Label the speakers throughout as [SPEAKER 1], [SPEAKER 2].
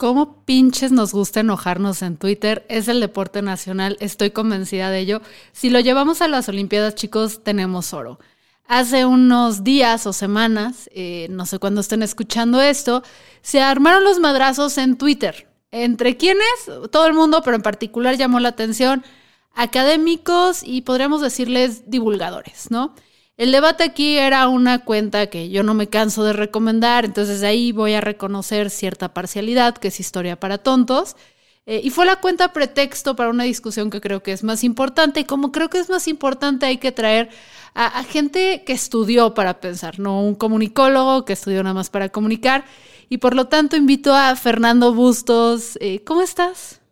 [SPEAKER 1] Cómo pinches nos gusta enojarnos en Twitter. Es el deporte nacional, estoy convencida de ello. Si lo llevamos a las Olimpiadas, chicos, tenemos oro. Hace unos días o semanas, eh, no sé cuándo estén escuchando esto, se armaron los madrazos en Twitter. ¿Entre quiénes? Todo el mundo, pero en particular llamó la atención académicos y podríamos decirles divulgadores, ¿no? El debate aquí era una cuenta que yo no me canso de recomendar, entonces ahí voy a reconocer cierta parcialidad, que es historia para tontos. Eh, y fue la cuenta pretexto para una discusión que creo que es más importante. Y como creo que es más importante, hay que traer a, gente que estudió para pensar, no un comunicólogo que estudió nada más para comunicar. Y por lo tanto invito a Fernando Bustos. Eh, ¿Cómo estás?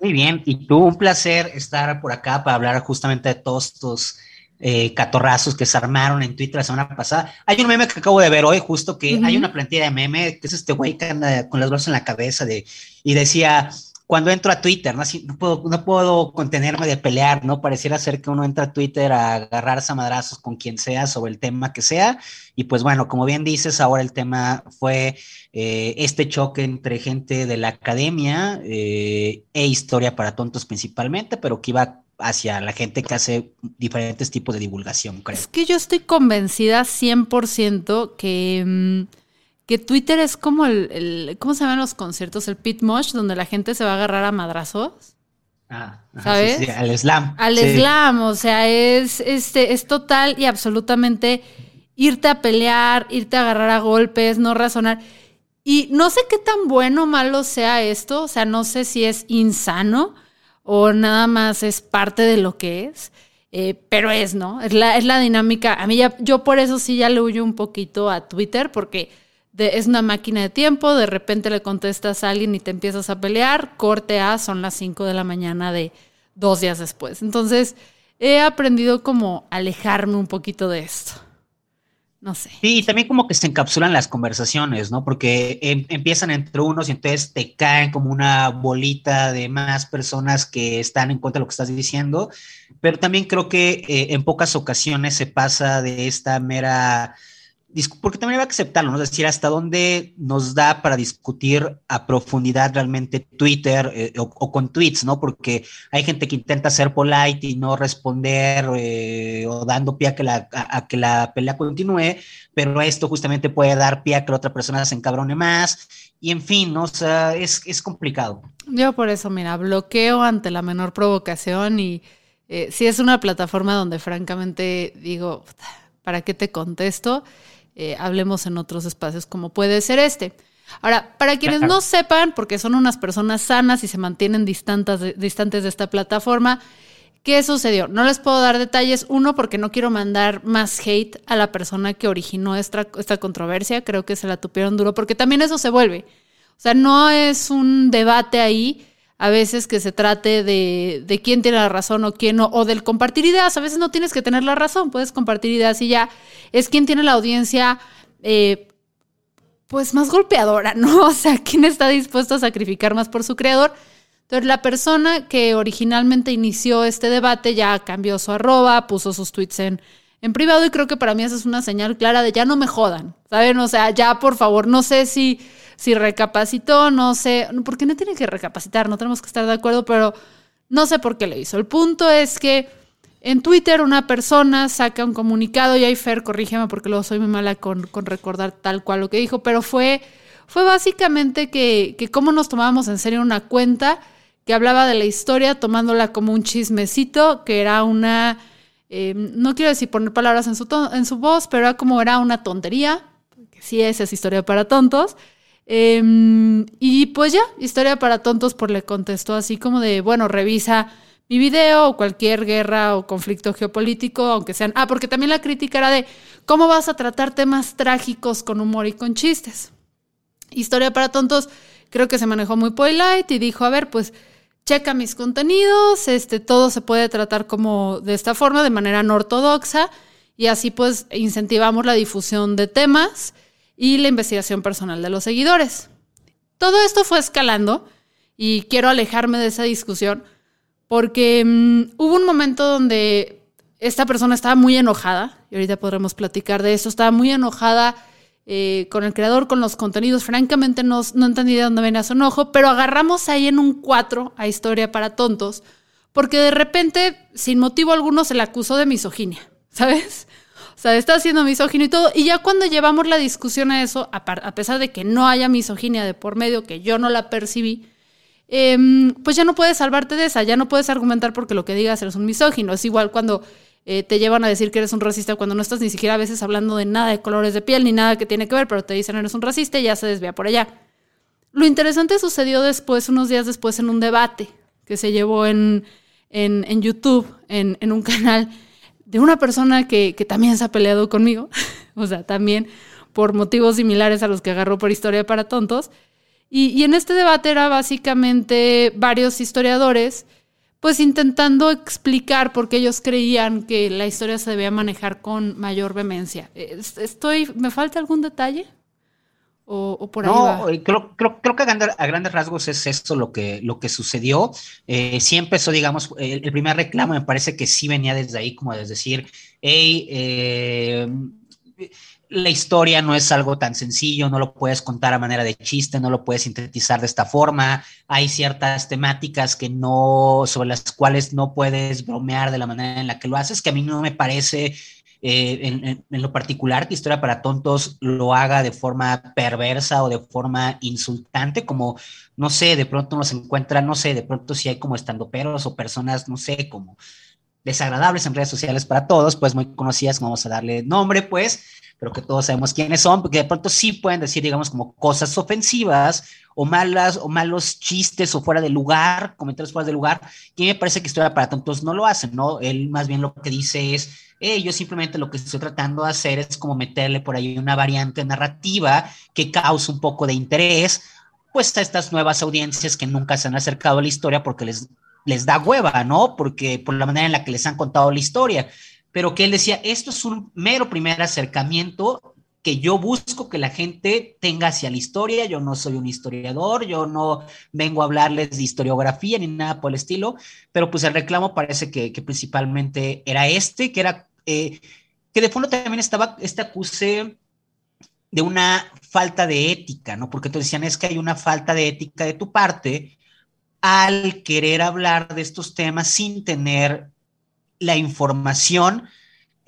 [SPEAKER 2] Muy bien, y tú, un placer estar por acá para hablar justamente de todos estos eh, catorrazos que se armaron en Twitter la semana pasada. Hay un meme que acabo de ver hoy, justo que hay una plantilla de meme, que es este güey que anda con los brazos en la cabeza de, y decía, cuando entro a Twitter, ¿no? Puedo, no puedo contenerme de pelear, ¿no? Pareciera ser que uno entra a Twitter a agarrarse a madrazos con quien sea sobre el tema que sea. Y pues bueno, como bien dices, ahora el tema fue eh, este choque entre gente de la academia eh, e historia para tontos principalmente, pero que iba hacia la gente que hace diferentes tipos de divulgación, creo.
[SPEAKER 1] Es que yo estoy convencida 100% que, mm, que Twitter es como el, ¿cómo se llaman los conciertos? El pit mosh, donde la gente se va a agarrar a madrazos.
[SPEAKER 2] Ah, ¿sabes? al slam.
[SPEAKER 1] Al slam, o sea, es, este, es total y absolutamente irte a pelear, irte a agarrar a golpes, no razonar. Y no sé qué tan bueno o malo sea esto, o sea, no sé si es insano, o nada más es parte de lo que es. Eh, pero es, ¿no? Es la, es la dinámica. A mí ya, yo por eso sí ya le huyo un poquito a Twitter, porque es una máquina de tiempo, de repente le contestas a alguien y te empiezas a pelear, corte A, son las 5 de la mañana de dos días después. Entonces, he aprendido como alejarme un poquito de esto. No sé.
[SPEAKER 2] Sí, y también como que se encapsulan las conversaciones, ¿no? Porque em, empiezan entre unos y entonces te caen como una bolita de más personas que están en contra de lo que estás diciendo. Pero también creo que eh, en pocas ocasiones se pasa de esta mera porque también hay que aceptarlo, ¿no? es decir, hasta dónde nos da para discutir a profundidad realmente Twitter eh, o, con tweets, ¿no? Porque hay gente que intenta ser polite y no responder eh, o dando pie a que, la, a, que la pelea continúe, pero esto justamente puede dar pie a que la otra persona se encabrone más y en fin, ¿no? O sea, es, es complicado.
[SPEAKER 1] Yo por eso, mira, bloqueo ante la menor provocación y eh, si es una plataforma donde francamente digo, ¿para qué te contesto? Eh, hablemos en otros espacios como puede ser este. Ahora, para quienes no sepan, porque son unas personas sanas y se mantienen distantes de, distantes de esta plataforma, ¿qué sucedió? No les puedo dar detalles. Uno, porque no quiero mandar más hate a la persona que originó esta, esta controversia. Creo que se la tupieron duro, porque también eso se vuelve. O sea, no es un debate ahí a veces que se trate de, de quién tiene la razón o quién no, o del compartir ideas. A veces no tienes que tener la razón, puedes compartir ideas y ya es quien tiene la audiencia, eh, pues más golpeadora, ¿no? O sea, quién está dispuesto a sacrificar más por su creador. Entonces, la persona que originalmente inició este debate ya cambió su arroba, puso sus tweets en, en privado y creo que para mí esa es una señal clara de ya no me jodan, ¿saben? O sea, ya por favor, no sé si si recapacitó, no sé, porque no tiene que recapacitar, no tenemos que estar de acuerdo, pero no sé por qué le hizo. El punto es que en Twitter una persona saca un comunicado y ahí Fer, corrígeme porque luego soy muy mala con, recordar tal cual lo que dijo, pero fue, fue básicamente que, que cómo nos tomábamos en serio una cuenta que hablaba de la historia tomándola como un chismecito, que era una, eh, no quiero decir poner palabras en su, en su voz, pero era como era una tontería, que sí esa es historia para tontos. Em, y pues ya, historia para tontos, por le contestó así como de, bueno, revisa mi video o cualquier guerra o conflicto geopolítico, aunque sean... Ah, porque también la crítica era de cómo vas a tratar temas trágicos con humor y con chistes. Historia para tontos, creo que se manejó muy polite y dijo, a ver, pues checa mis contenidos, este, todo se puede tratar como de esta forma, de manera no ortodoxa, y así pues incentivamos la difusión de temas y la investigación personal de los seguidores. Todo esto fue escalando y quiero alejarme de esa discusión porque mm, hubo un momento donde esta persona estaba muy enojada, y ahorita podremos platicar de eso, estaba muy enojada eh, con el creador, con los contenidos. Francamente no, no entendí de dónde venía su enojo, pero agarramos ahí en un 4 a Historia para Tontos, porque de repente, sin motivo alguno, se le acusó de misoginia, ¿sabes? O sea, está haciendo misoginia y todo. Y ya cuando llevamos la discusión a eso, a, pesar de que no haya misoginia de por medio, que yo no la percibí, em, pues ya no puedes salvarte de esa, ya no puedes argumentar porque lo que digas eres un misógino. Es igual cuando eh, te llevan a decir que eres un racista cuando no estás ni siquiera a veces hablando de nada de colores de piel ni nada que tiene que ver, pero te dicen eres un racista y ya se desvía por allá. Lo interesante sucedió después, unos días después, en un debate que se llevó en, en, YouTube, en, en, un canal de una persona que, que también se ha peleado conmigo, o sea, también por motivos similares a los que agarró por Historia para Tontos. Y, y en este debate era básicamente varios historiadores pues intentando explicar por qué ellos creían que la historia se debía manejar con mayor vehemencia. Estoy, ¿Me falta algún detalle? ¿O, por ahí no,
[SPEAKER 2] eh, Creo, creo, creo, que a grandes, rasgos es esto lo que, lo que sucedió. Eh, sí empezó, digamos, el, el, primer reclamo me parece que sí venía desde ahí, como de decir, hey, eh, la historia no es algo tan sencillo, no lo puedes contar a manera de chiste, no lo puedes sintetizar de esta forma. Hay ciertas temáticas que no, sobre las cuales no puedes bromear de la manera en la que lo haces, que a mí no me parece eh, en, lo particular que Historia para Tontos lo haga de forma perversa o de forma insultante, como, no sé, de pronto nos encuentra, no sé, de pronto si hay como estandoperos o personas, no sé, como desagradables en redes sociales para todos, pues muy conocidas, vamos a darle nombre, pues, pero que todos sabemos quiénes son, porque de pronto sí pueden decir, digamos, como cosas ofensivas o malas o malos chistes o fuera de lugar, comentarios fuera de lugar, que me parece que Historia para Tontos no lo hacen, ¿no? Él más bien lo que dice es, yo simplemente lo que estoy tratando de hacer es como meterle por ahí una variante narrativa que cause un poco de interés, pues a estas nuevas audiencias que nunca se han acercado a la historia porque les, les da hueva, ¿no? Porque por la manera en la que les han contado la historia pero que él decía, esto es un mero primer acercamiento que yo busco que la gente tenga hacia la historia, yo no soy un historiador, yo no vengo a hablarles de historiografía ni nada por el estilo, pero pues el reclamo parece que, principalmente era este, que era, eh, que de fondo también estaba este acuse de una falta de ética, ¿no? Porque te decían, es que hay una falta de ética de tu parte al querer hablar de estos temas sin tener la información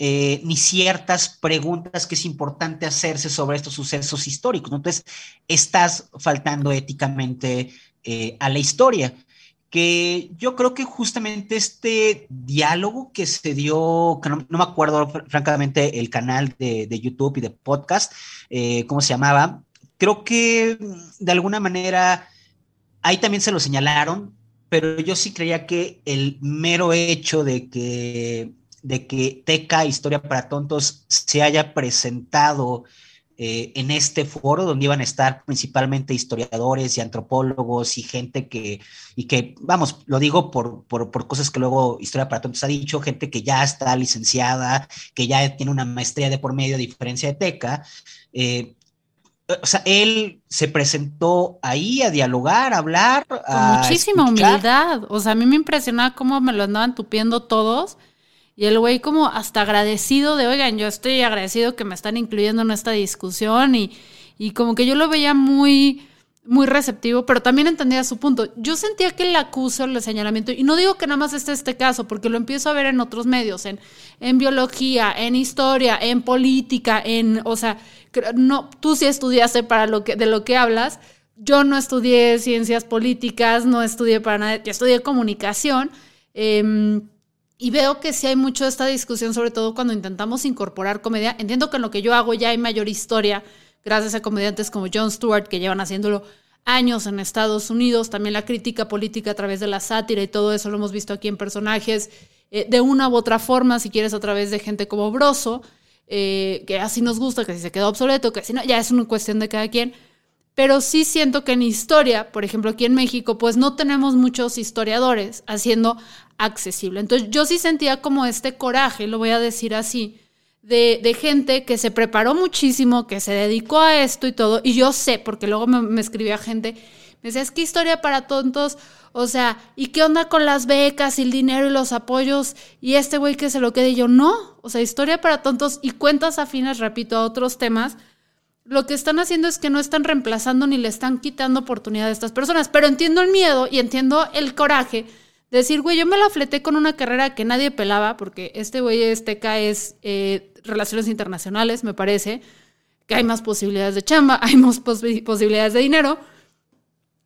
[SPEAKER 2] eh, ni ciertas preguntas que es importante hacerse sobre estos sucesos históricos. Entonces, estás faltando éticamente eh, a la historia. Que yo creo que justamente este diálogo que se dio, que no, me acuerdo francamente el canal de, YouTube y de podcast, eh, ¿cómo se llamaba? Creo que de alguna manera ahí también se lo señalaron, pero yo sí creía que el mero hecho de que, de que Teca Historia para Tontos se haya presentado eh, en este foro donde iban a estar principalmente historiadores y antropólogos y gente que, y que, vamos, lo digo por, por, por, cosas que luego Historia para Tontos ha dicho, gente que ya está licenciada, que ya tiene una maestría de por medio, a diferencia de Teca, eh, o sea, él se presentó ahí a dialogar, a hablar.
[SPEAKER 1] Con muchísima humildad. O sea, a mí me impresionaba cómo me lo andaban tupiendo todos. Y el güey como hasta agradecido de, oigan, yo estoy agradecido que me están incluyendo en esta discusión. Y, y como que yo lo veía muy muy receptivo, pero también entendía su punto. Yo sentía que el acuso, el señalamiento, y no digo que nada más esté este caso, porque lo empiezo a ver en otros medios, en, biología, en historia, en política, en, o sea, no, tú sí estudiaste para lo que, de lo que hablas. yo no estudié ciencias políticas, no estudié para nada, yo estudié comunicación. Em, y veo que sí hay mucho esta discusión, sobre todo cuando intentamos incorporar comedia. Entiendo que en lo que yo hago ya hay mayor historia, gracias a comediantes como Jon Stewart, que llevan haciéndolo años en Estados Unidos. También la crítica política a través de la sátira y todo eso lo hemos visto aquí en personajes eh, de una u otra forma, si quieres, a través de gente como Broso, eh, que así nos gusta, que si se quedó obsoleto, que si no, ya es una cuestión de cada quien pero sí siento que en historia, por ejemplo, aquí en México, pues no tenemos muchos historiadores haciendo accesible. Entonces yo sí sentía como este coraje, lo voy a decir así, de, gente que se preparó muchísimo, que se dedicó a esto y todo, y yo sé, porque luego me, me escribía gente, me decía, es que historia para tontos, o sea, ¿y qué onda con las becas y el dinero y los apoyos? Y este güey que se lo quede, y yo no, o sea, historia para tontos y cuentas afines, repito, a otros temas lo que están haciendo es que no están reemplazando ni le están quitando oportunidad a estas personas. Pero entiendo el miedo y entiendo el coraje de decir, güey, yo me la fleté con una carrera que nadie pelaba, porque este güey este es eh, Relaciones Internacionales, me parece, que hay más posibilidades de chamba, hay más posibilidades de dinero.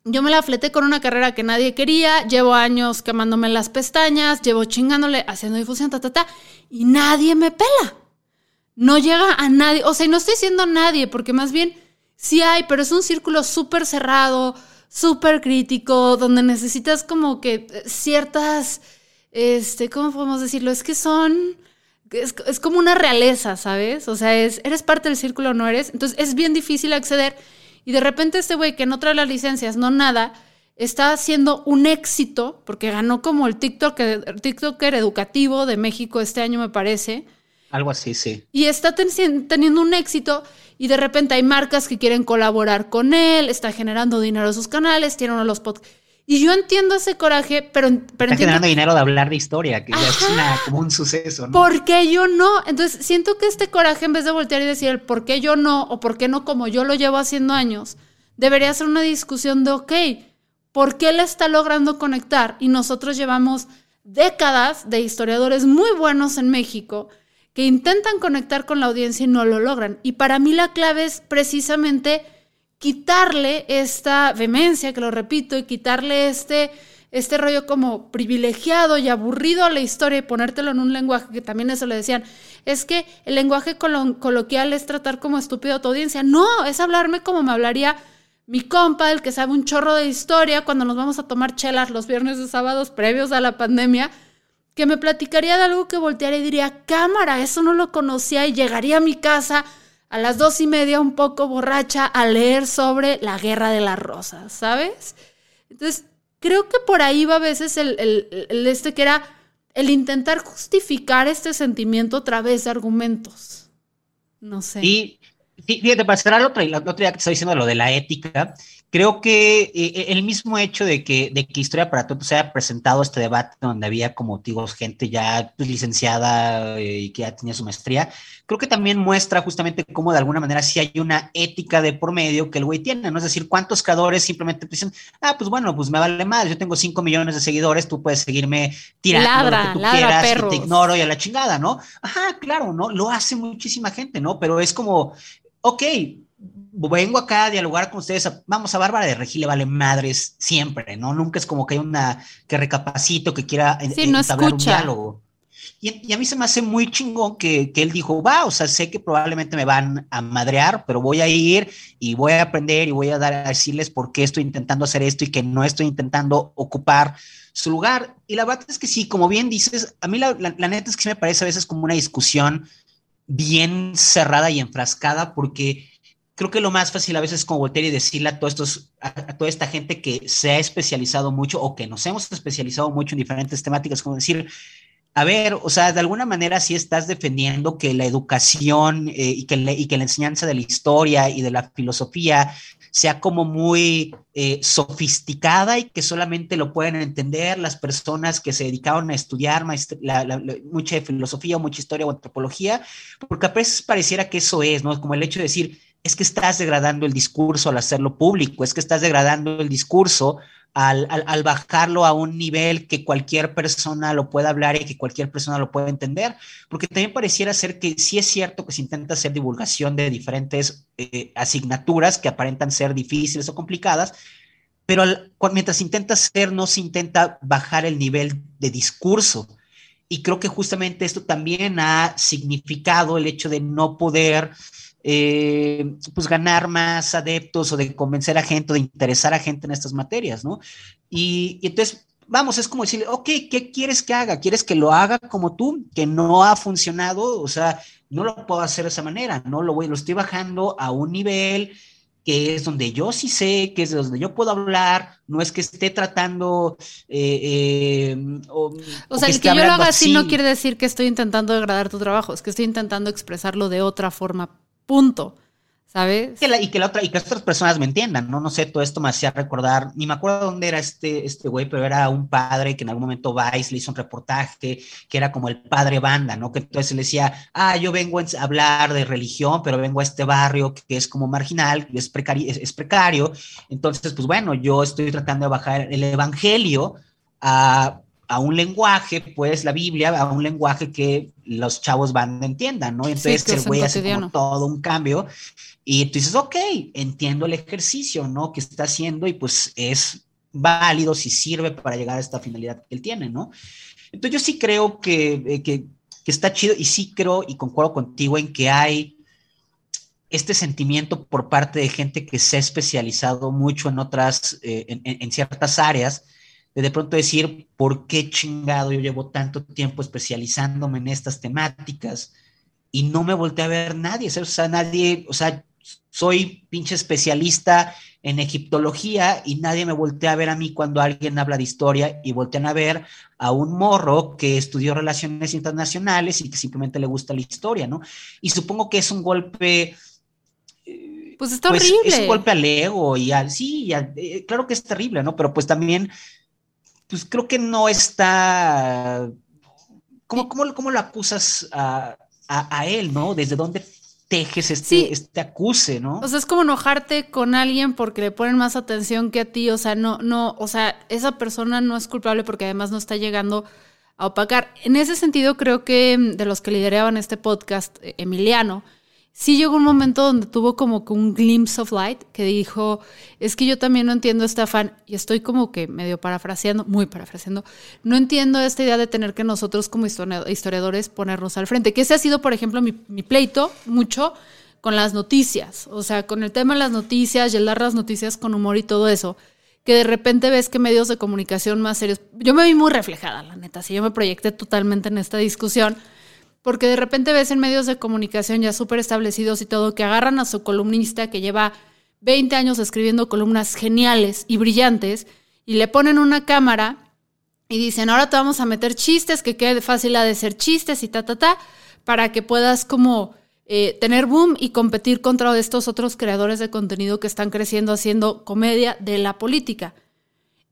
[SPEAKER 1] Yo me la fleté con una carrera que nadie quería, llevo años quemándome las pestañas, llevo chingándole, haciendo difusión, ta, ta, ta, y nadie me pela no llega a nadie, o sea, no estoy diciendo nadie, porque más bien sí hay, pero es un círculo súper cerrado, súper crítico, donde necesitas como que eh, ciertas, este, ¿cómo podemos decirlo? Es que son, es, es como una realeza, ¿sabes? O sea, es, eres parte del círculo o no eres, entonces es bien difícil acceder y de repente este güey que no trae las licencias, no nada, está haciendo un éxito, porque ganó como el TikToker, TikToker educativo de México este año, me parece,
[SPEAKER 2] algo así, sí.
[SPEAKER 1] Y está teniendo un éxito y de repente hay marcas que quieren colaborar con él, está generando dinero en sus canales, tiene uno de los podcasts. Y yo entiendo ese coraje, pero... pero
[SPEAKER 2] está generando dinero de hablar de historia, que ya es como un suceso, ¿no?
[SPEAKER 1] ¿Por qué yo no? Entonces, siento que este coraje, en vez de voltear y decir por qué yo no, o por qué no como yo lo llevo haciendo años, debería ser una discusión de, ok, ¿por qué él está logrando conectar? Y nosotros llevamos décadas de historiadores muy buenos en México que intentan conectar con la audiencia y no lo logran. Y para mí la clave es precisamente quitarle esta vehemencia, que lo repito, y quitarle este, este rollo como privilegiado y aburrido a la historia y ponértelo en un lenguaje que también eso le decían. Es que el lenguaje coloquial es tratar como estúpido a tu audiencia. No, es hablarme como me hablaría mi compa, el que sabe un chorro de historia, cuando nos vamos a tomar chelas los viernes y sábados previos a la pandemia que me platicaría de algo que voltearía y diría, cámara, eso no lo conocía y llegaría a mi casa a las dos y media un poco borracha a leer sobre la guerra de las rosas, ¿sabes? Entonces, creo que por ahí va a veces el, este que era el intentar justificar este sentimiento a través de argumentos. No sé.
[SPEAKER 2] Y fíjate, para cerrar otra, la otra día que te estaba diciendo lo de la ética, creo que eh, eh, el mismo hecho de que, de que Historia para se haya presentado este debate donde había como, digo, gente ya pues, licenciada eh, y que ya tenía su maestría, creo que también muestra justamente cómo de alguna manera sí hay una ética de por medio que el güey tiene, ¿no? Es decir, cuántos creadores simplemente dicen, ah, pues bueno, pues me vale más, yo tengo 5 millones de seguidores, tú puedes seguirme tirando lo que tú quieras, y te ignoro y a la chingada, ¿no? Ajá, claro, ¿no? Lo hace muchísima gente, ¿no? Pero es como, ok, vengo acá a dialogar con ustedes, vamos a Bárbara de Regil le vale madres siempre, ¿no? Nunca es como que hay una que recapacito, que quiera
[SPEAKER 1] sí, no un
[SPEAKER 2] diálogo. Y, a mí se me hace muy chingón que, que, él dijo, va, o sea, sé que probablemente me van a madrear, pero voy a ir y voy a aprender y voy a dar a decirles por qué estoy intentando hacer esto y que no estoy intentando ocupar su lugar. Y la verdad es que sí, como bien dices, a mí la, la neta es que me parece a veces como una discusión bien cerrada y enfrascada porque creo que lo más fácil a veces es como voltear y decirle a, toda esta gente que se ha especializado mucho o que nos hemos especializado mucho en diferentes temáticas, como decir, a ver, o sea, de alguna manera sí estás defendiendo que la educación eh, y, que la enseñanza de la historia y de la filosofía sea como muy eh, sofisticada y que solamente lo pueden entender las personas que se dedicaron a estudiar mucha filosofía mucha historia o antropología, porque a veces pareciera que eso es, ¿no? Como el hecho de decir, es que estás degradando el discurso al hacerlo público, es que estás degradando el discurso al, bajarlo a un nivel que cualquier persona lo pueda hablar y que cualquier persona lo pueda entender, porque también pareciera ser que sí es cierto que se intenta hacer divulgación de diferentes eh, asignaturas que aparentan ser difíciles o complicadas, pero mientras se intenta hacer, no se intenta bajar el nivel de discurso. Y creo que justamente esto también ha significado el hecho de no poder eh, pues ganar más adeptos o de convencer a gente, o de interesar a gente en estas materias, ¿no? Y, entonces, vamos, es como decirle, ok, ¿qué quieres que haga? ¿Quieres que lo haga como tú? Que no ha funcionado, o sea, no lo puedo hacer de esa manera, no lo voy, lo estoy bajando a un nivel que es donde yo sí sé, que es donde yo puedo hablar, no es que esté tratando... Eh,
[SPEAKER 1] eh, o, sea, el que, yo lo haga así no quiere decir que estoy intentando degradar tu trabajo, es que estoy intentando expresarlo de otra forma Punto. ¿Sabes?
[SPEAKER 2] y, que la otra, y que otras personas me entiendan, ¿no? No sé, todo esto me hacía recordar, ni me acuerdo dónde era este, este güey, pero era un padre que en algún momento Vice le hizo un reportaje que era como el padre banda, ¿no? Que entonces le decía, ah, yo vengo a hablar de religión, pero vengo a este barrio que es como marginal, es precario, es precario. Entonces, pues bueno, yo estoy tratando de bajar el evangelio a a un lenguaje, pues la Biblia, a un lenguaje que los chavos van a entiendan, ¿no? Entonces el güey hace como todo un cambio y tú dices, ok, entiendo el ejercicio, ¿no? Que está haciendo y pues es válido si sirve para llegar a esta finalidad que él tiene, ¿no? Entonces yo sí creo que, eh, que, está chido y sí creo y concuerdo contigo en que hay este sentimiento por parte de gente que se ha especializado mucho en otras, eh, en, en ciertas áreas, de de pronto decir, ¿por qué chingado yo llevo tanto tiempo especializándome en estas temáticas y no me volteé a ver nadie? O sea, nadie, o sea, soy pinche especialista en egiptología y nadie me voltea a ver a mí cuando alguien habla de historia y voltean a ver a un morro que estudió relaciones internacionales y que simplemente le gusta la historia, ¿no? Y supongo que es un golpe...
[SPEAKER 1] Pues está pues, horrible.
[SPEAKER 2] Es un golpe al ego y al, sí, eh, claro que es terrible, ¿no? Pero pues también pues creo que no está. ¿Cómo, cómo, lo acusas a, él, no? ¿Desde dónde tejes este, este acuse, no?
[SPEAKER 1] O sea, es como enojarte con alguien porque le ponen más atención que a ti. O sea, no, no, o sea, esa persona no es culpable porque además no está llegando a opacar. En ese sentido, creo que de los que lideraban este podcast, eh, Emiliano, sí llegó un momento donde tuvo como que un glimpse of light que dijo, es que yo también no entiendo este afán, y estoy como que medio parafraseando, muy parafraseando, no entiendo esta idea de tener que nosotros como historiadores ponernos al frente, que ese ha sido, por ejemplo, mi, pleito mucho con las noticias, o sea, con el tema de las noticias y el dar las noticias con humor y todo eso, que de repente ves que medios de comunicación más serios, yo me vi muy reflejada, la neta, si yo me proyecté totalmente en esta discusión, porque de repente ves en medios de comunicación ya súper establecidos y todo que agarran a su columnista que lleva 20 años escribiendo columnas geniales y brillantes y le ponen una cámara y dicen, ahora te vamos a meter chistes, que quede fácil a de ser chistes y ta, ta, ta, para que puedas como eh, tener boom y competir contra estos otros creadores de contenido que están creciendo haciendo comedia de la política.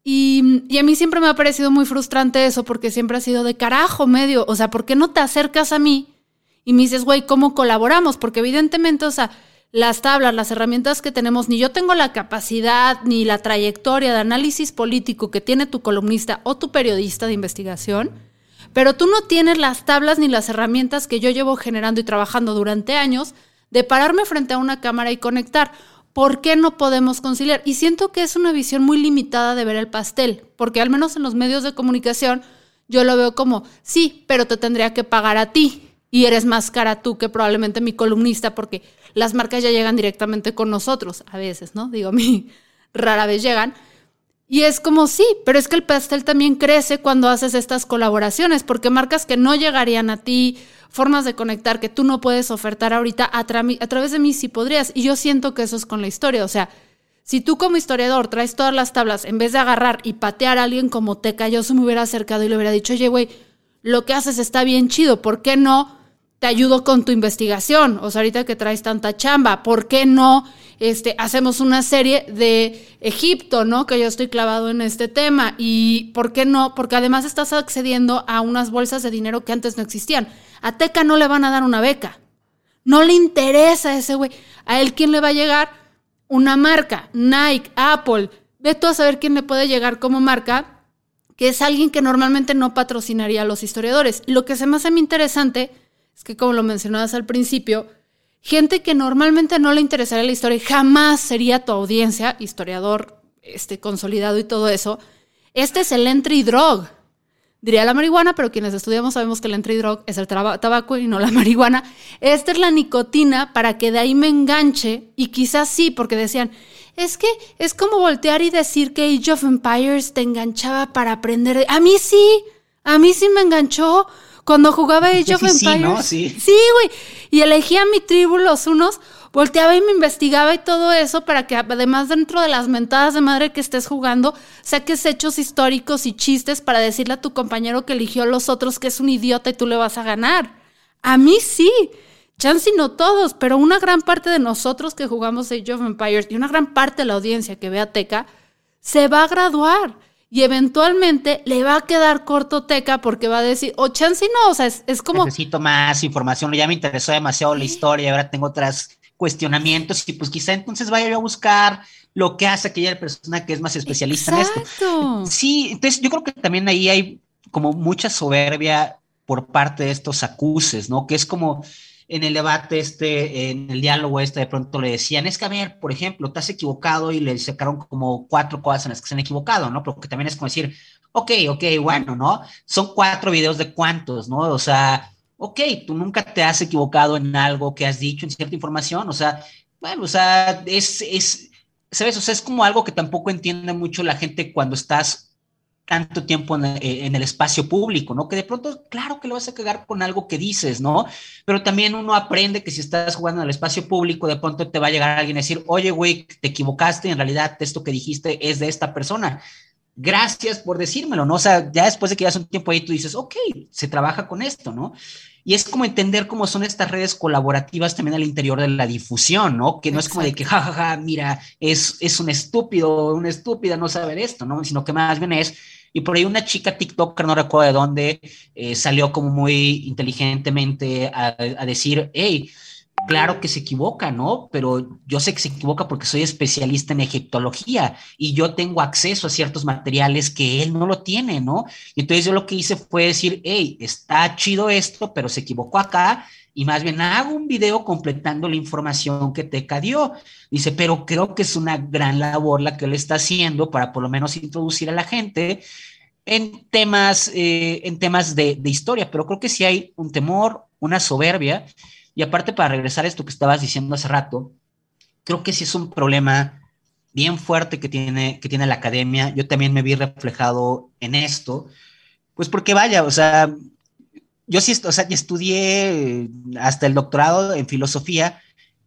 [SPEAKER 1] Y, a mí siempre me ha parecido muy frustrante eso porque siempre ha sido de carajo medio. O sea, ¿por qué no te acercas a mí y me dices, güey, ¿cómo colaboramos? Porque evidentemente, o sea, las tablas, las herramientas que tenemos, ni yo tengo la capacidad ni la trayectoria de análisis político que tiene tu columnista o tu periodista de investigación, pero tú no tienes las tablas ni las herramientas que yo llevo generando y trabajando durante años de pararme frente a una cámara y conectar. ¿Por qué no podemos conciliar? Y siento que es una visión muy limitada de ver el pastel, porque al menos en los medios de comunicación yo lo veo como, sí, pero te tendría que pagar a ti y eres más cara tú que probablemente mi columnista, porque las marcas ya llegan directamente con nosotros, a veces, ¿no? Digo, a mí rara vez llegan. Y es como, sí, pero es que el pastel también crece cuando haces estas colaboraciones, porque marcas que no llegarían a ti formas de conectar que tú no puedes ofertar ahorita, a, a través de mí sí podrías. Y yo siento que eso es con la historia. O sea, si tú como historiador traes todas las tablas, en vez de agarrar y patear a alguien como Teca, yo se me hubiera acercado y le hubiera dicho, oye, güey, lo que haces está bien chido, ¿por qué no te ayudo con tu investigación? O sea, ahorita que traes tanta chamba, ¿por qué no este, hacemos una serie de Egipto, ¿no? Que yo estoy clavado en este tema. ¿Y por qué no? Porque además estás accediendo a unas bolsas de dinero que antes no existían. A Teca no le van a dar una beca. No le interesa a ese güey. A él, ¿quién le va a llegar? Una marca, Nike, Apple, ve tú a saber quién le puede llegar como marca, que es alguien que normalmente no patrocinaría a los historiadores. Lo que se me hace muy interesante es que, como lo mencionabas al principio, gente que normalmente no le interesaría la historia jamás sería tu audiencia, historiador este, consolidado y todo eso, este es el entry drug. Diría la marihuana, pero quienes estudiamos sabemos que el entry drug es el tabaco y no la marihuana. Esta es la nicotina para que de ahí me enganche y quizás sí, porque decían, es que es como voltear y decir que Age of Empires te enganchaba para aprender. A mí sí, a mí sí me enganchó cuando jugaba Age of Empires. Sí, sí, güey. Y elegía mi tribu los unos, volteaba y me investigaba y todo eso para que además dentro de las mentadas de madre que estés jugando, saques hechos históricos y chistes para decirle a tu compañero que eligió a los otros que es un idiota y tú le vas a ganar. A mí sí. Chance no todos, pero una gran parte de nosotros que jugamos Age of Empires y una gran parte de la audiencia que ve a Teca se va a graduar y eventualmente le va a quedar corto Teca porque va a decir, o chance no, o sea, es, como...
[SPEAKER 2] Necesito más información, ya me interesó demasiado la historia, ahora tengo otros cuestionamientos y pues quizá entonces vaya yo a buscar lo que hace aquella persona que es más especialista en esto. Sí, entonces yo creo que también ahí hay como mucha soberbia por parte de estos acuses, ¿no? Que es como en el debate este, en el diálogo este, de pronto le decían, es que a ver, por ejemplo, te has equivocado y le sacaron como cuatro cosas en las que se han equivocado, ¿no? Porque también es como decir, ok, ok, bueno, ¿no? Son cuatro videos de cuántos, ¿no? O sea, ok, tú nunca te has equivocado en algo que has dicho, en cierta información, o sea, bueno, o sea, es, es, ¿sabes? O sea, es como algo que tampoco entiende mucho la gente cuando estás tanto tiempo eh, en, el espacio público, ¿no? Que de pronto, claro que lo vas a cagar con algo que dices, ¿no? Pero también uno aprende que si estás jugando en el espacio público, de pronto te va a llegar alguien a decir, oye, güey, te equivocaste, en realidad esto que dijiste es de esta persona. Gracias por decírmelo, ¿no? O sea, ya después de que llevas un tiempo ahí, tú dices, ok, se trabaja con esto, ¿no? Y es como entender cómo son estas redes colaborativas también al interior de la difusión, ¿no? Que no es como de que, jajaja, ja, ja, mira, es, es un estúpido, una estúpida no saber esto, ¿no? Sino que más bien es, y por ahí una chica TikToker, no recuerdo de dónde, eh, salió como muy inteligentemente a, decir, hey, claro que se equivoca, ¿no? Pero yo sé que se equivoca porque soy especialista en egiptología y yo tengo acceso a ciertos materiales que él no lo tiene, ¿no? Y entonces yo lo que hice fue decir, hey, está chido esto, pero se equivocó acá y más bien hago un video completando la información que Teca dio. Dice, pero creo que es una gran labor la que él está haciendo para por lo menos introducir a la gente en temas, eh, en temas de, historia, pero creo que sí hay un temor, una soberbia, y aparte para regresar a esto que estabas diciendo hace rato, creo que sí es un problema bien fuerte que tiene, que tiene la academia. Yo también me vi reflejado en esto, pues porque vaya, o sea, yo sí, o sea, estudié hasta el doctorado en filosofía,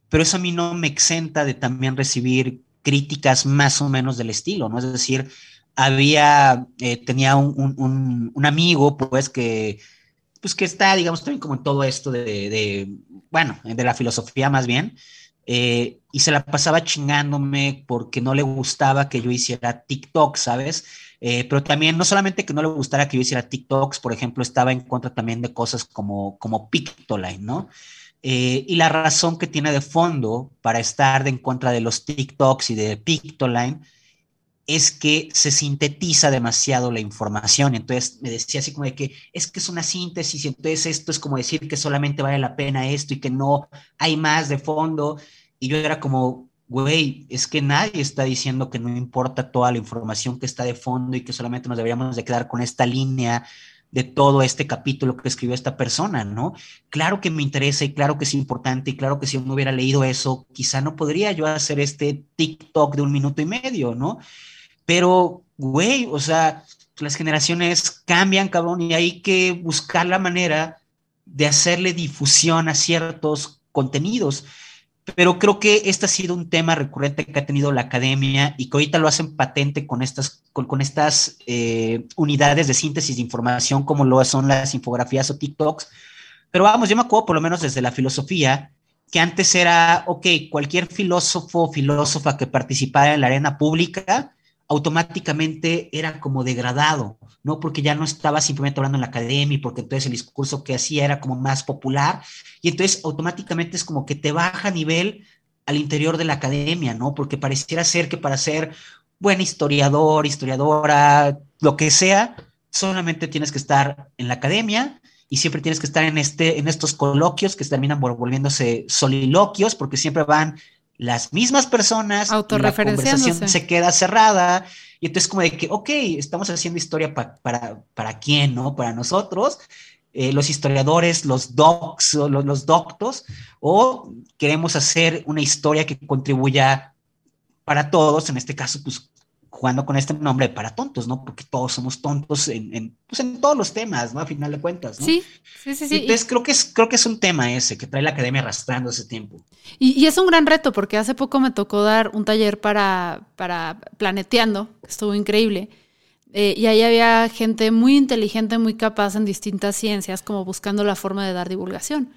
[SPEAKER 2] pero eso a mí no me exenta de también recibir críticas más o menos del estilo, ¿no? Es decir, había, eh, tenía un, amigo, pues, que, pues, que está, digamos, también como en todo esto de, bueno, de la filosofía más bien, eh, y se la pasaba chingándome porque no le gustaba que yo hiciera TikTok, ¿sabes? Eh, pero también no solamente que no le gustara que yo hiciera TikToks, por ejemplo, estaba en contra también de cosas como, como Pictoline, ¿no? Eh, y la razón que tiene de fondo para estar en contra de los TikToks y de Pictoline es que se sintetiza demasiado la información. Entonces me decía así como de que es que es una síntesis y entonces esto es como decir que solamente vale la pena esto y que no hay más de fondo. Y yo era como, güey, es que nadie está diciendo que no importa toda la información que está de fondo y que solamente nos deberíamos de quedar con esta línea de todo este capítulo que escribió esta persona, ¿no? Claro que me interesa y claro que es importante y claro que si no hubiera leído eso, quizá no podría yo hacer este TikTok de un minuto y medio, ¿no? Pero, güey, o sea, las generaciones cambian, cabrón, y hay que buscar la manera de hacerle difusión a ciertos contenidos pero creo que este ha sido un tema recurrente que ha tenido la academia y que ahorita lo hacen patente con estas, con, estas eh, unidades de síntesis de información como lo son las infografías o TikToks. Pero vamos, yo me acuerdo por lo menos desde la filosofía, que antes era, ok, cualquier filósofo o filósofa que participara en la arena pública automáticamente era como degradado, ¿no? Porque ya no estaba simplemente hablando en la academia, porque entonces el discurso que hacía era como más popular, y entonces automáticamente es como que te baja nivel al interior de la academia, ¿no? Porque pareciera ser que para ser buen historiador, historiadora, lo que sea, solamente tienes que estar en la academia y siempre tienes que estar en, este, en estos coloquios que terminan volviéndose soliloquios porque siempre van las mismas personas, la conversación se queda cerrada. Y entonces como de que, ok, estamos haciendo historia para, para quién, ¿no? Para nosotros, eh, los historiadores, los docs, los, los doctos, o queremos hacer una historia que contribuya para todos, en este caso, pues jugando con este nombre para tontos, ¿no? Porque todos somos tontos en, pues, en todos los temas, ¿no? A final de cuentas, ¿no?
[SPEAKER 1] Sí, sí, sí. sí.
[SPEAKER 2] Entonces creo que, es, creo que es un tema ese que trae la academia arrastrando ese tiempo.
[SPEAKER 1] Y, es un gran reto porque hace poco me tocó dar un taller para, para Planeteando, que estuvo increíble. Eh, y ahí había gente muy inteligente, muy capaz en distintas ciencias, como buscando la forma de dar divulgación.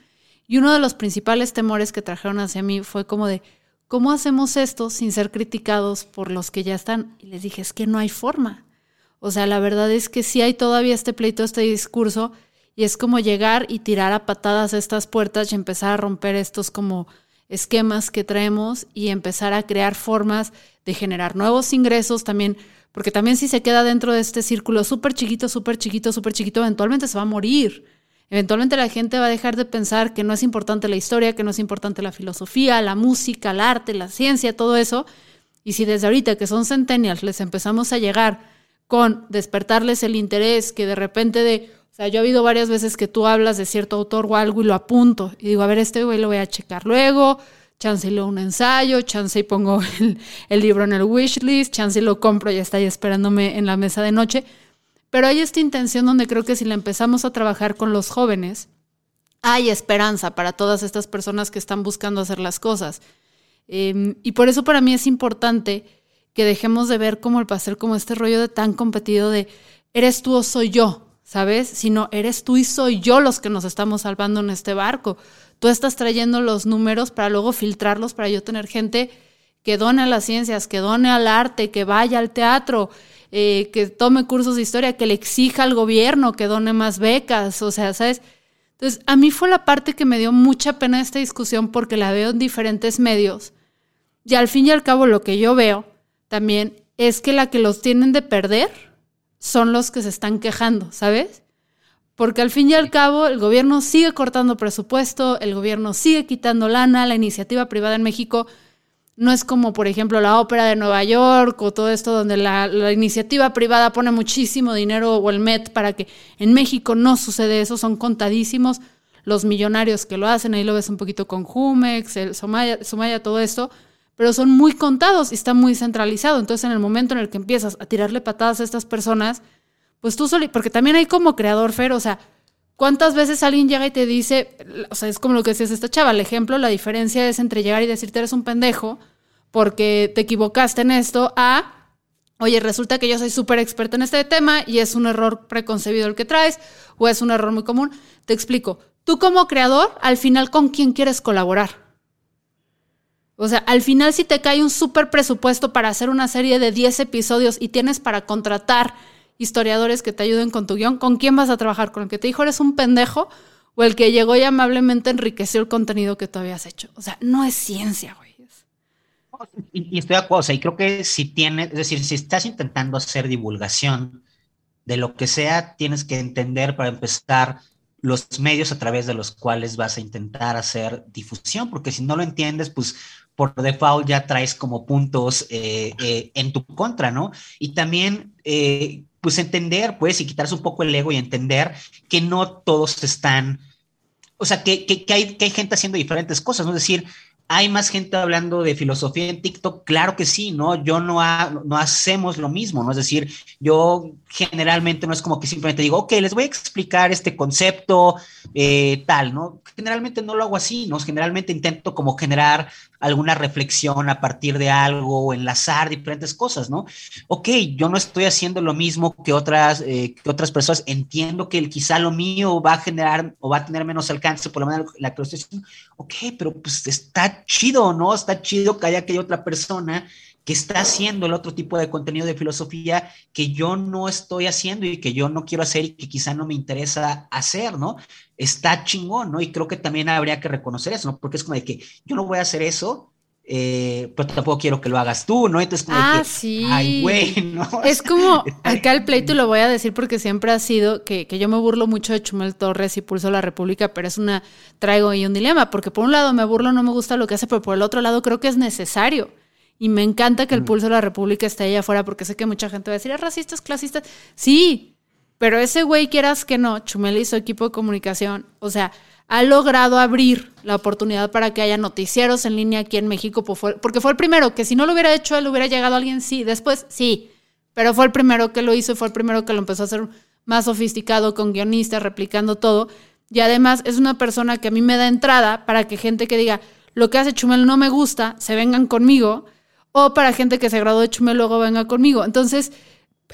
[SPEAKER 1] Y uno de los principales temores que trajeron hacia mí fue como de, ¿cómo hacemos esto sin ser criticados por los que ya están? Y les dije, es que no hay forma. O sea, la verdad es que sí hay todavía este pleito, este discurso, y es como llegar y tirar a patadas estas puertas y empezar a romper estos como esquemas que traemos y empezar a crear formas de generar nuevos ingresos también, porque también si se queda dentro de este círculo súper chiquito, súper chiquito, súper chiquito, eventualmente se va a morir. Eventualmente la gente va a dejar de pensar que no es importante la historia, que no es importante la filosofía, la música, el arte, la ciencia, todo eso. Y si desde ahorita que son centennials les empezamos a llegar con despertarles el interés, que de repente de, o sea, yo he habido varias veces que tú hablas de cierto autor o algo y lo apunto y digo, a ver, este güey lo voy a checar luego, chance y leo un ensayo, chance y pongo el, el libro en el wishlist, chance y lo compro y está ahí esperándome en la mesa de noche pero hay esta intención donde creo que si la empezamos a trabajar con los jóvenes, hay esperanza para todas estas personas que están buscando hacer las cosas. Em, y por eso para mí es importante que dejemos de ver como el pastel, como este rollo de tan competido de eres tú o soy yo, ¿sabes? Sino eres tú y soy yo los que nos estamos salvando en este barco. Tú estás trayendo los números para luego filtrarlos, para yo tener gente que done a las ciencias, que done al arte, que vaya al teatro, eh, que tome cursos de historia, que le exija al gobierno que done más becas, o sea, ¿sabes? Entonces, a mí fue la parte que me dio mucha pena esta discusión porque la veo en diferentes medios. Y al fin y al cabo lo que yo veo también es que la que los tienen de perder son los que se están quejando, ¿sabes? Porque al fin y al cabo el gobierno sigue cortando presupuesto, el gobierno sigue quitando lana, la iniciativa privada en México no es como, por ejemplo, la ópera de Nueva York o todo esto donde la, iniciativa privada pone muchísimo dinero o el MET para que en México no sucede eso, son contadísimos los millonarios que lo hacen, ahí lo ves un poquito con Jumex, el Sumaya, todo esto, pero son muy contados y está muy centralizado. Entonces, en el momento en el que empiezas a tirarle patadas a estas personas, pues tú solo, porque también hay como creador, Fer, o sea, ¿Cuántas veces alguien llega y te dice, o sea, es como lo que decías esta chava, el ejemplo, la diferencia es entre llegar y decirte eres un pendejo porque te equivocaste en esto a, oye, resulta que yo soy súper experta en este tema y es un error preconcebido el que traes o es un error muy común. Te explico, tú como creador, al final, ¿con quién quieres colaborar? O sea, al final si te cae un súper presupuesto para hacer una serie de 10 episodios y tienes para contratar historiadores que te ayuden con tu guion, ¿con quién vas a trabajar? ¿Con el que te dijo eres un pendejo o el que llegó y amablemente enriqueció el contenido que tú habías hecho? O sea, no es ciencia, güey.
[SPEAKER 2] Y, estoy de acuerdo, o sea, y creo que si tienes, es decir, si estás intentando hacer divulgación de lo que sea, tienes que entender para empezar los medios a través de los cuales vas a intentar hacer difusión, porque si no lo entiendes, pues por default ya traes como puntos eh, eh, en tu contra, ¿no? Y también eh, pues entender, pues, y quitarse un poco el ego y entender que no todos están, o sea, que, que, hay, que hay gente haciendo diferentes cosas, ¿no? Es decir, hay más gente hablando de filosofía en TikTok, claro que sí, ¿no? Yo no, no hacemos lo mismo, ¿no? Es decir, yo generalmente no es como que simplemente digo, ok, les voy a explicar este concepto eh, tal, ¿no? Generalmente no lo hago así, ¿no? Generalmente intento como generar alguna reflexión a partir de algo o enlazar diferentes cosas, ¿no? Ok, yo no estoy haciendo lo mismo que otras, eh, que otras personas, entiendo que el, quizá lo mío va a generar o va a tener menos alcance por lo menos la que lo estoy haciendo, ok, pero pues está chido, ¿no? Está chido que haya aquella otra persona que está haciendo el otro tipo de contenido de filosofía que yo no estoy haciendo y que yo no quiero hacer y que quizá no me interesa hacer, ¿no? Está chingón, ¿no? Y creo que también habría que reconocer eso, ¿no? Porque es como de que yo no voy a hacer eso eh, pero tampoco quiero que lo hagas tú, ¿no?
[SPEAKER 1] Entonces, como ah, sí. ay, güey, ¿no? Es como acá el pleito, lo voy a decir porque siempre ha sido que, que, yo me burlo mucho de Chumel Torres y Pulso la República, pero es una, traigo ahí un dilema, porque por un lado me burlo, no me gusta lo que hace, pero por el otro lado creo que es necesario. Y me encanta que el mm. Pulso de la República esté allá afuera, porque sé que mucha gente va a decir, es racista, es clasista. Sí, pero ese güey, quieras que no, Chumel y su equipo de comunicación, o sea, ha logrado abrir la oportunidad para que haya noticieros en línea aquí en México, porque fue el primero, que si no lo hubiera hecho él, hubiera llegado alguien, sí, después sí, pero fue el primero que lo hizo y fue el primero que lo empezó a hacer más sofisticado, con guionistas, replicando todo. Y además es una persona que a mí me da entrada para que gente que diga, lo que hace Chumel no me gusta, se vengan conmigo, o para gente que se graduó de Chumel luego venga conmigo. Entonces,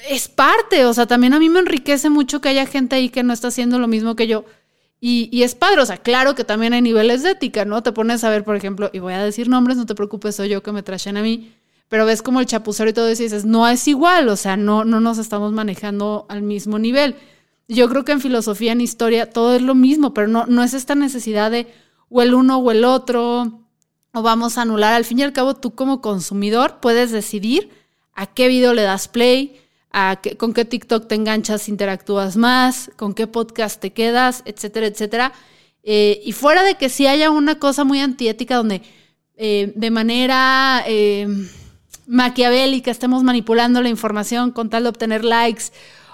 [SPEAKER 1] es parte, o sea, también a mí me enriquece mucho que haya gente ahí que no está haciendo lo mismo que yo y, es padre, o sea, claro que también hay niveles de ética, ¿no? Te pones a ver, por ejemplo, y voy a decir nombres, no te preocupes, soy yo que me traen a mí, pero ves como el chapucero y todo eso y dices, no es igual, o sea, no, no nos estamos manejando al mismo nivel. Yo creo que en filosofía, en historia, todo es lo mismo, pero no, no es esta necesidad de o el uno o el otro, o vamos a anular. Al fin y al cabo, tú como consumidor puedes decidir a qué video le das play, con qué TikTok te enganchas, interactúas más, con qué podcast te quedas, etcétera, etcétera. Eh, y fuera de que sí haya una cosa muy antiética donde eh, de manera eh, maquiavélica estemos manipulando la información con tal de obtener likes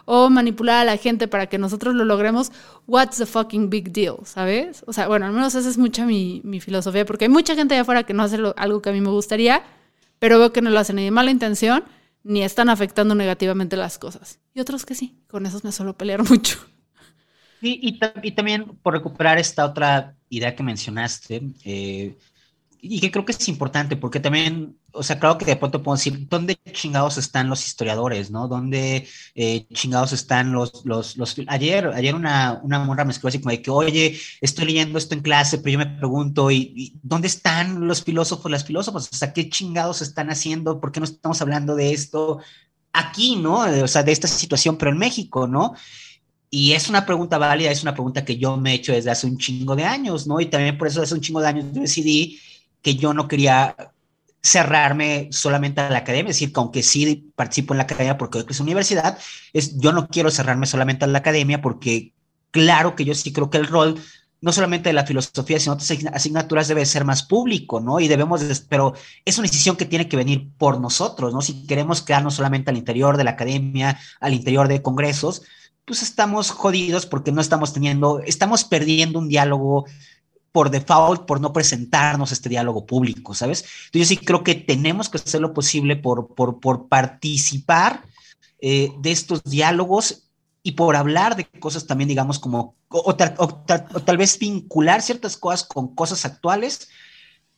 [SPEAKER 1] o manipular a la gente para que nosotros lo logremos, what's the fucking big deal, ¿sabes? O sea, bueno, al menos esa es mucha mi, filosofía, porque hay mucha gente allá afuera que no hace algo que a mí me gustaría, pero veo que no lo hacen ni de mala intención ni están afectando negativamente las cosas. Y otros que sí, con esos me suelo pelear mucho.
[SPEAKER 2] Y, y, también por recuperar esta otra idea que mencionaste, eh, y que creo que es importante, porque también, o sea, claro que de pronto puedo decir, ¿dónde chingados están los historiadores, no? ¿Dónde eh, chingados están los, los, los, Ayer, ayer una, una morra me escribió así como de que, oye, estoy leyendo esto en clase, pero yo me pregunto, ¿y, dónde están los filósofos, las filósofas? O sea, ¿qué chingados están haciendo? ¿Por qué no estamos hablando de esto aquí, no? O sea, de esta situación, pero en México, ¿no? Y es una pregunta válida, es una pregunta que yo me he hecho desde hace un chingo de años, ¿no? Y también por eso hace un chingo de años decidí que yo no quería cerrarme solamente a la academia, es decir, que aunque sí participo en la academia porque es universidad, es, yo no quiero cerrarme solamente a la academia porque claro que yo sí creo que el rol no solamente de la filosofía, sino otras asignaturas debe ser más público, ¿no? Y debemos, pero es una decisión que tiene que venir por nosotros, ¿no? Si queremos quedarnos solamente al interior de la academia, al interior de congresos, pues estamos jodidos porque no estamos teniendo, estamos perdiendo un diálogo por default por no presentarnos este diálogo público, ¿sabes? Entonces yo sí creo que tenemos que hacer lo posible por, por, participar eh, de estos diálogos y por hablar de cosas también, digamos, como, o, tal vez vincular ciertas cosas con cosas actuales,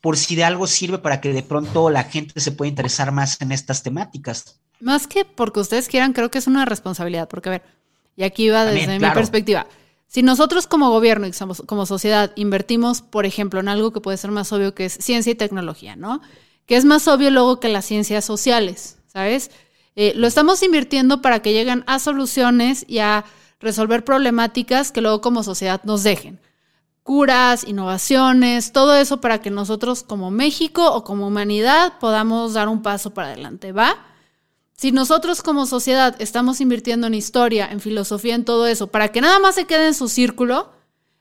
[SPEAKER 2] por si de algo sirve para que de pronto la gente se pueda interesar más en estas temáticas.
[SPEAKER 1] Más que porque ustedes quieran, creo que es una responsabilidad, porque a ver, y aquí va desde mi perspectiva. Si nosotros como gobierno y como sociedad invertimos, por ejemplo, en algo que puede ser más obvio que es ciencia y tecnología, ¿no? Que es más obvio luego que las ciencias sociales, ¿sabes? Eh, lo estamos invirtiendo para que lleguen a soluciones y a resolver problemáticas que luego como sociedad nos dejen. Curas, innovaciones, todo eso para que nosotros como México o como humanidad podamos dar un paso para adelante, ¿va? Si nosotros como sociedad estamos invirtiendo en historia, en filosofía, en todo eso, para que nada más se quede en su círculo,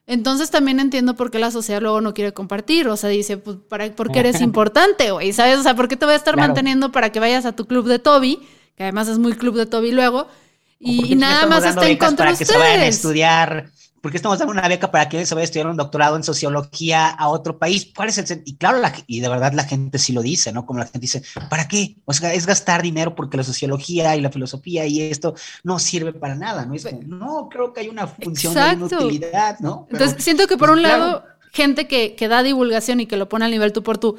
[SPEAKER 1] entonces también entiendo por qué la sociedad luego no quiere compartir. O sea, dice, pues, para, porque eres importante, güey, ¿sabes? O sea, ¿por qué te voy a estar manteniendo para que vayas a tu club de Toby? Que además es muy club de Toby luego. Y, nada más está en contra
[SPEAKER 2] para que se vayan a estudiar ¿Por qué estamos dando una beca para que se vaya a estudiar un doctorado en sociología a otro país? ¿Cuál es el Y claro, y de verdad la gente sí lo dice, ¿no? Como la gente dice, ¿para qué? O sea, es gastar dinero porque la sociología y la filosofía y esto no sirve para nada, ¿no? Es como, no, creo que hay una función de utilidad, ¿no?
[SPEAKER 1] Entonces, siento que por pues un lado, gente que, que da divulgación y que lo pone al nivel tú por tú,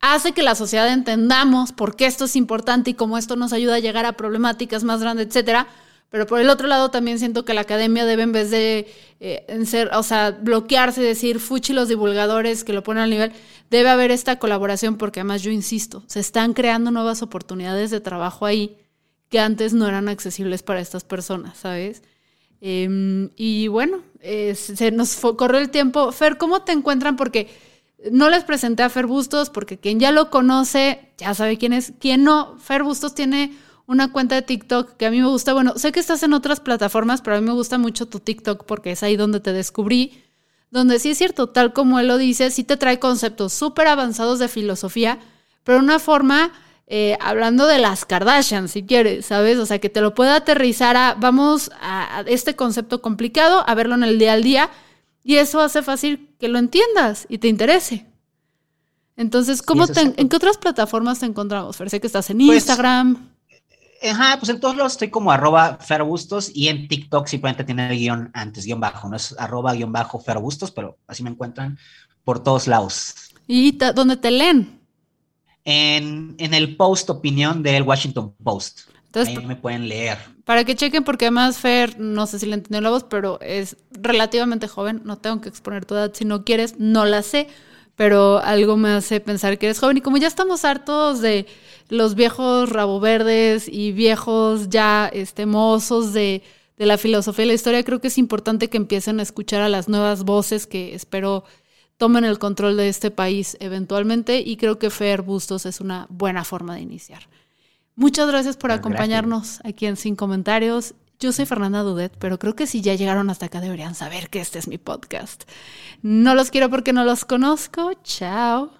[SPEAKER 1] hace que la sociedad entendamos por qué esto es importante y cómo esto nos ayuda a llegar a problemáticas más grandes, etcétera pero por el otro lado también siento que la academia debe en vez de eh, ser, o sea, bloquearse, decir fuchi los divulgadores que lo ponen al nivel, debe haber esta colaboración porque además yo insisto, se están creando nuevas oportunidades de trabajo ahí que antes no eran accesibles para estas personas, ¿sabes? Em, y bueno, se nos corrió el tiempo. Fer, ¿cómo te encuentran? Porque No les presenté a Fer Bustos porque quien ya lo conoce ya sabe quién es. Quien no, Fer Bustos tiene una cuenta de TikTok que a mí me gusta. Bueno, sé que estás en otras plataformas, pero a mí me gusta mucho tu TikTok porque es ahí donde te descubrí. Donde sí es cierto, tal como él lo dice, sí te trae conceptos súper avanzados de filosofía, pero de una forma eh, hablando de las Kardashian, si quieres, ¿sabes? O sea, que te lo pueda aterrizar a, vamos a, este concepto complicado, a verlo en el día al día, y eso hace fácil que lo entiendas y te interese. Entonces, ¿cómo ¿en qué otras plataformas te encontramos? Sé que estás en pues, Instagram.
[SPEAKER 2] Ajá, pues en todos lados estoy como arroba ferbustos y en TikTok simplemente tiene el guion antes, guion bajo, no es arroba guion bajo ferbustos, pero así me encuentran por todos lados.
[SPEAKER 1] ¿Y dónde te leen?
[SPEAKER 2] en, el post opinión del Washington Post. Entonces, Ahí me pueden leer.
[SPEAKER 1] Para que chequen, porque además Fer, no sé si le entendió la voz, pero es relativamente joven. No tengo que exponer tu edad si no quieres, no la sé, pero algo me hace pensar que eres joven. Y como ya estamos hartos de los viejos rabo verdes y viejos ya este, mozos de, de la filosofía y la historia, creo que es importante que empiecen a escuchar a las nuevas voces que espero tomen el control de este país eventualmente y creo que Fer Bustos es una buena forma de iniciar. Muchas gracias por acompañarnos aquí en Sin Comentarios. Yo soy Fernanda Dudet, pero creo que si ya llegaron hasta acá deberían saber que este es mi podcast. No los quiero porque no los conozco. Chao.